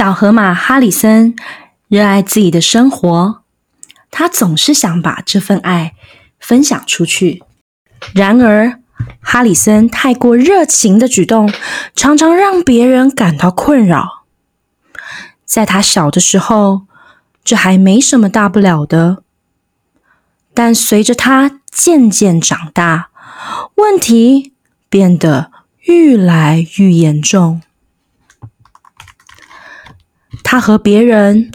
小河马哈里森热爱自己的生活，他总是想把这份爱分享出去。然而，哈里森太过热情的举动，常常让别人感到困扰。在他小的时候，这还没什么大不了的。但随着他渐渐长大，问题变得愈来愈严重。他和别人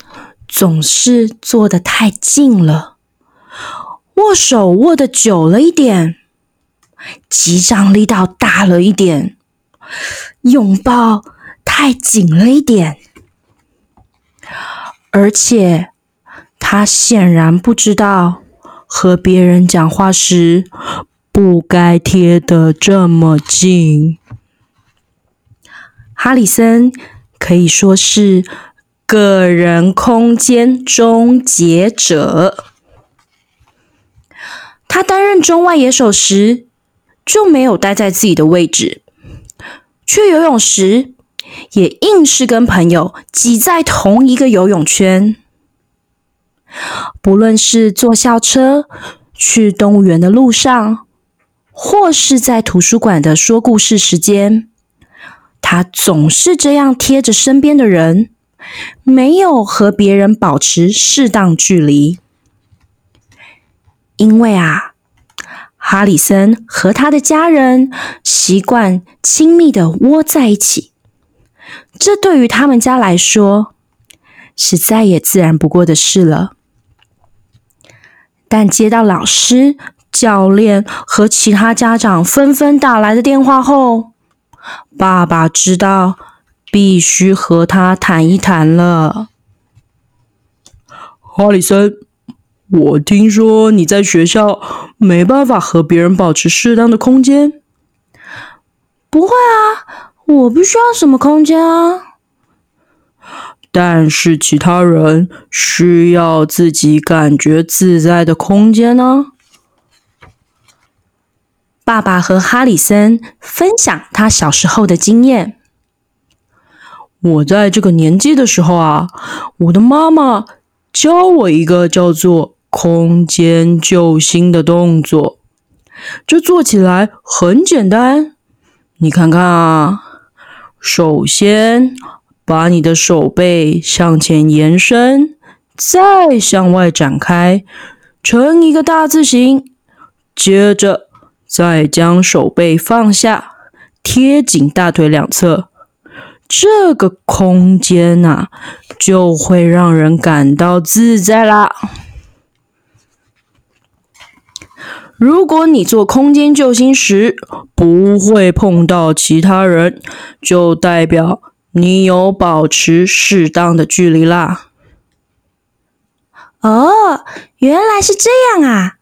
总是坐得太近了，握手握得久了一点，击掌力道大了一点，拥抱太紧了一点，而且他显然不知道，和别人讲话时不该贴得这么近。哈里森可以说是个人空间终结者。他担任中外野手时，就没有待在自己的位置；去游泳时，也硬是跟朋友挤在同一个游泳圈。不论是坐校车去动物园的路上，或是在图书馆的说故事时间，他总是这样贴着身边的人，没有和别人保持适当距离。因为啊，哈里森和他的家人习惯亲密的窝在一起，这对于他们家来说是再也自然不过的事了。但接到老师、教练和其他家长纷纷打来的电话后，爸爸知道必须和他谈一谈了。哈里森，我听说你在学校没办法和别人保持适当的空间。不会啊，我不需要什么空间啊。但是其他人需要自己感觉自在的空间呢。爸爸和哈里森分享他小时候的经验。我在这个年纪的时候啊，我的妈妈教我一个叫做空间救星的动作。这做起来很简单，你看看啊，首先。把你的手背向前延伸，再向外展开，成一个大字形。接着，再将手背放下，贴紧大腿两侧。这个空间啊，就会让人感到自在啦。如果你做空间救星时不会碰到其他人，就代表。你有保持适当的距离啦。哦，原来是这样啊！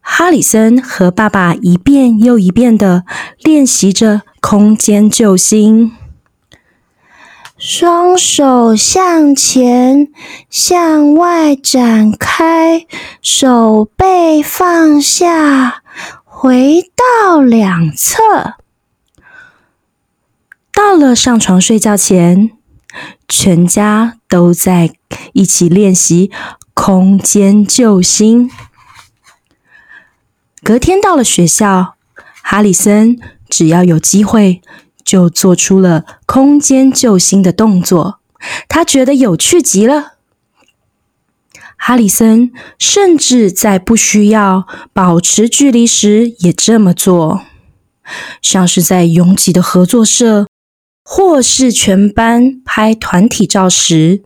哈里森和爸爸一遍又一遍的练习着空间救星。双手向前，向外展开，手背放下，回到两侧。到了上床睡觉前，全家都在一起练习空间救星。隔天到了学校，哈里森只要有机会就做出了空间救星的动作，他觉得有趣极了。哈里森甚至在不需要保持距离时也这么做，像是在拥挤的合作社。或是全班拍团体照时，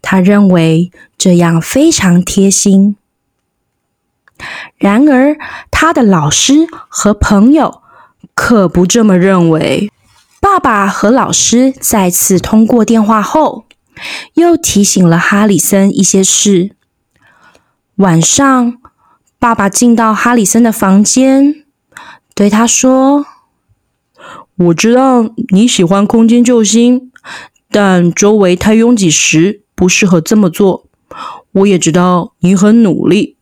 他认为这样非常贴心。然而，他的老师和朋友可不这么认为。爸爸和老师再次通过电话后，又提醒了哈里森一些事。晚上，爸爸进到哈里森的房间，对他说。我知道你喜欢空间救星，但周围太拥挤时不适合这么做。我也知道你很努力，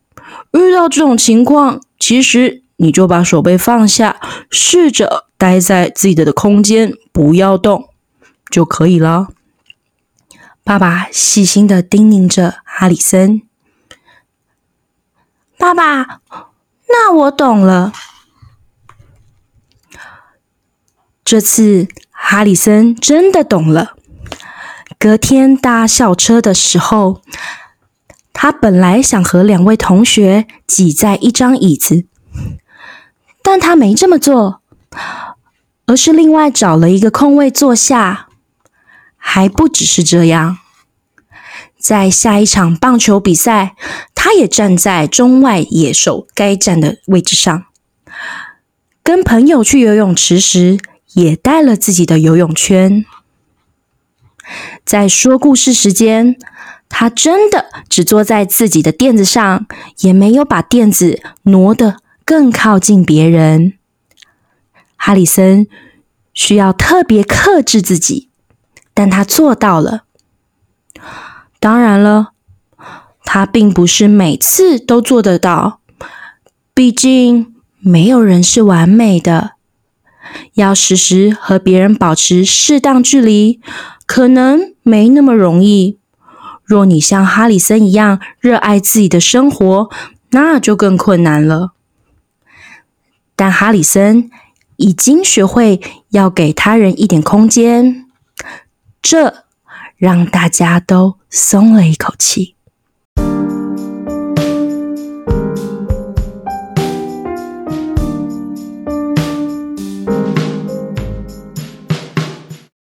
遇到这种情况，其实你就把手背放下，试着待在自己的空间，不要动。就可以了。爸爸细心的叮咛着哈里森。爸爸，那我懂了。这次哈里森真的懂了。隔天搭校车的时候，他本来想和两位同学挤在一张椅子，但他没这么做，而是另外找了一个空位坐下。还不只是这样，在下一场棒球比赛，他也站在中外野手该站的位置上。跟朋友去游泳池时，也带了自己的游泳圈。在说故事时间，他真的只坐在自己的垫子上，也没有把垫子挪得更靠近别人。哈里森需要特别克制自己。但他做到了。当然了，他并不是每次都做得到，毕竟没有人是完美的。要时时和别人保持适当距离，可能没那么容易。若你像哈里森一样热爱自己的生活，那就更困难了。但哈里森已经学会要给他人一点空间。这让大家都松了一口气。